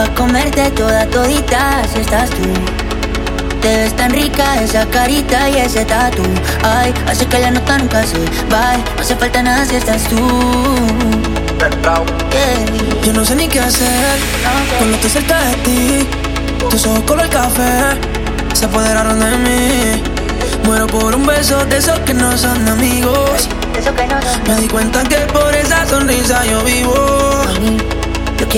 pa' comerte toda todita si estás tú. Te ves tan rica esa carita y ese tatu. Ay, hace que la nota nunca se va. No hace falta nada si estás tú. Yeah. Yo no sé ni qué hacer cuando estoy cerca de ti. Tus ojos color café se apoderaron de mí. Muero por un beso de esos que no son amigos. Me di cuenta que por esa sonrisa yo vivo.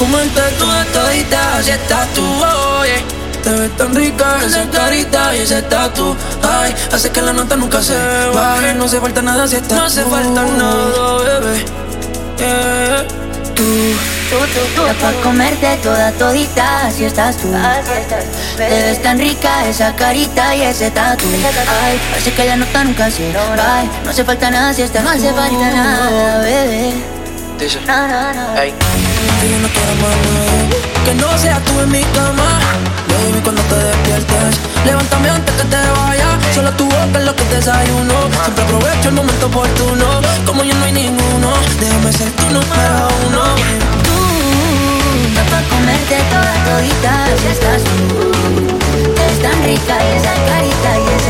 comerte toda todita si estás tú, oye. Te ves tan rica esa carita y ese tatu Ay, hace que la nota nunca se baje No hace falta nada si estás No hace falta nada, bebé Yeah. Tú Está pa' comerte toda todita si estás tú. Te ves tan rica esa carita y ese tatu. Ay, hace que la nota nunca se va. No hace falta nada si estás No hace falta nada, bebé. Dice, No, no, no. hey, Que no no seas tú en mi cama. Baby, cuando te despiertes Levántame antes que te vaya. Solo tu boca es lo que desayuno. Siempre aprovecho el momento oportuno. Como yo no hay ninguno Déjame ser tu número uno. Tú, está pa' comerte toda todita. Si estás tú. Te ves tan rica y esa carita y ese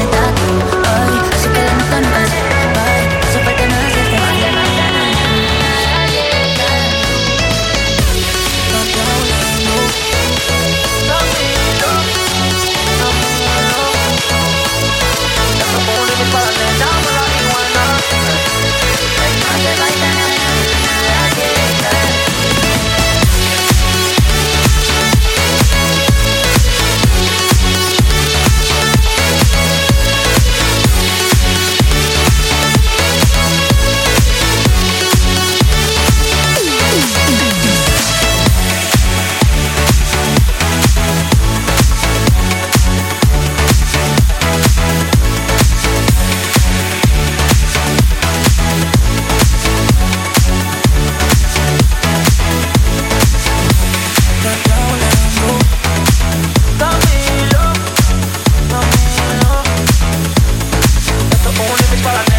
para